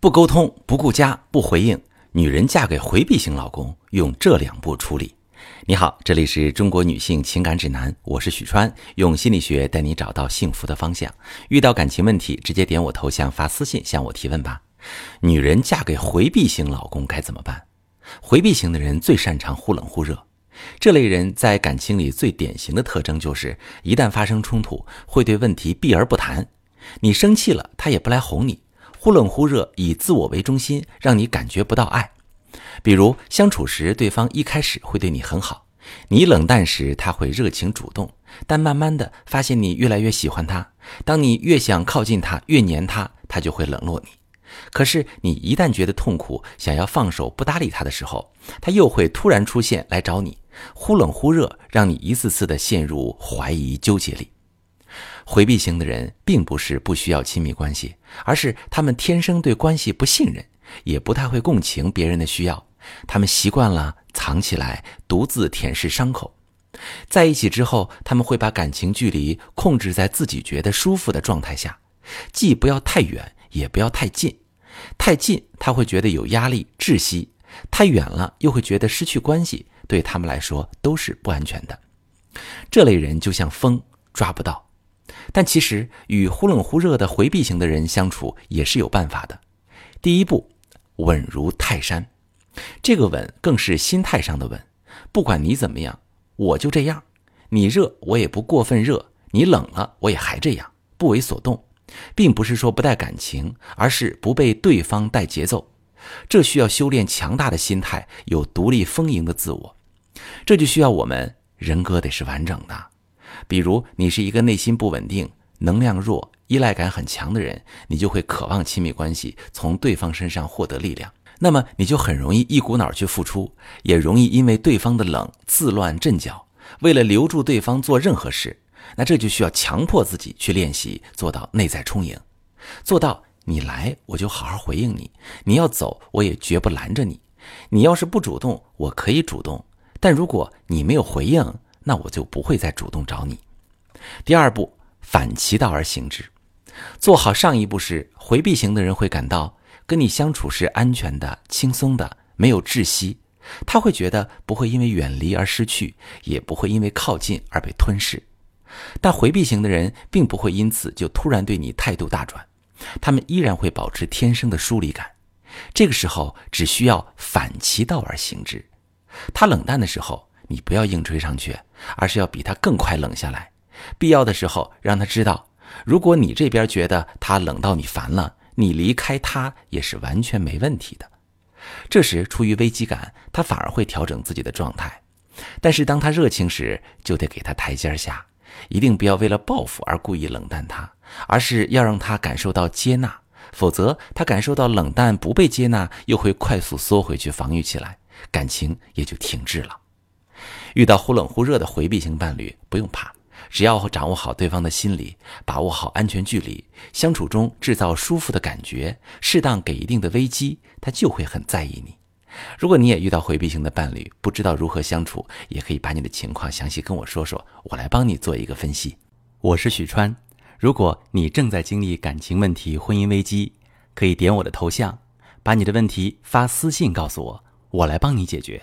不沟通、不顾家、不回应，女人嫁给回避型老公，用这两步处理。你好，这里是中国女性情感指南，我是许川，用心理学带你找到幸福的方向。遇到感情问题，直接点我头像发私信向我提问吧。女人嫁给回避型老公该怎么办？回避型的人最擅长忽冷忽热，这类人在感情里最典型的特征就是，一旦发生冲突，会对问题避而不谈。你生气了，他也不来哄你。忽冷忽热，以自我为中心，让你感觉不到爱。比如相处时，对方一开始会对你很好，你冷淡时，他会热情主动，但慢慢的发现你越来越喜欢他，当你越想靠近他，越黏他，他就会冷落你。可是你一旦觉得痛苦，想要放手不搭理他的时候，他又会突然出现来找你，忽冷忽热，让你一次次的陷入怀疑纠结里。回避型的人并不是不需要亲密关系，而是他们天生对关系不信任，也不太会共情别人的需要。他们习惯了藏起来，独自舔舐伤口。在一起之后，他们会把感情距离控制在自己觉得舒服的状态下，既不要太远，也不要太近。太近他会觉得有压力、窒息；太远了又会觉得失去关系，对他们来说都是不安全的。这类人就像风，抓不到。但其实与忽冷忽热的回避型的人相处也是有办法的。第一步，稳如泰山。这个稳更是心态上的稳。不管你怎么样，我就这样。你热我也不过分热，你冷了我也还这样，不为所动，并不是说不带感情，而是不被对方带节奏。这需要修炼强大的心态，有独立丰盈的自我。这就需要我们人格得是完整的。比如，你是一个内心不稳定、能量弱、依赖感很强的人，你就会渴望亲密关系，从对方身上获得力量。那么，你就很容易一股脑去付出，也容易因为对方的冷自乱阵脚。为了留住对方做任何事，那这就需要强迫自己去练习，做到内在充盈，做到你来我就好好回应你，你要走我也绝不拦着你。你要是不主动，我可以主动，但如果你没有回应。那我就不会再主动找你。第二步，反其道而行之，做好上一步时，回避型的人会感到跟你相处是安全的、轻松的，没有窒息。他会觉得不会因为远离而失去，也不会因为靠近而被吞噬。但回避型的人并不会因此就突然对你态度大转，他们依然会保持天生的疏离感。这个时候只需要反其道而行之，他冷淡的时候。你不要硬追上去，而是要比他更快冷下来。必要的时候，让他知道，如果你这边觉得他冷到你烦了，你离开他也是完全没问题的。这时，出于危机感，他反而会调整自己的状态。但是，当他热情时，就得给他台阶下，一定不要为了报复而故意冷淡他，而是要让他感受到接纳。否则，他感受到冷淡不被接纳，又会快速缩回去防御起来，感情也就停滞了。遇到忽冷忽热的回避型伴侣，不用怕，只要掌握好对方的心理，把握好安全距离，相处中制造舒服的感觉，适当给一定的危机，他就会很在意你。如果你也遇到回避型的伴侣，不知道如何相处，也可以把你的情况详细跟我说说，我来帮你做一个分析。我是许川，如果你正在经历感情问题、婚姻危机，可以点我的头像，把你的问题发私信告诉我，我来帮你解决。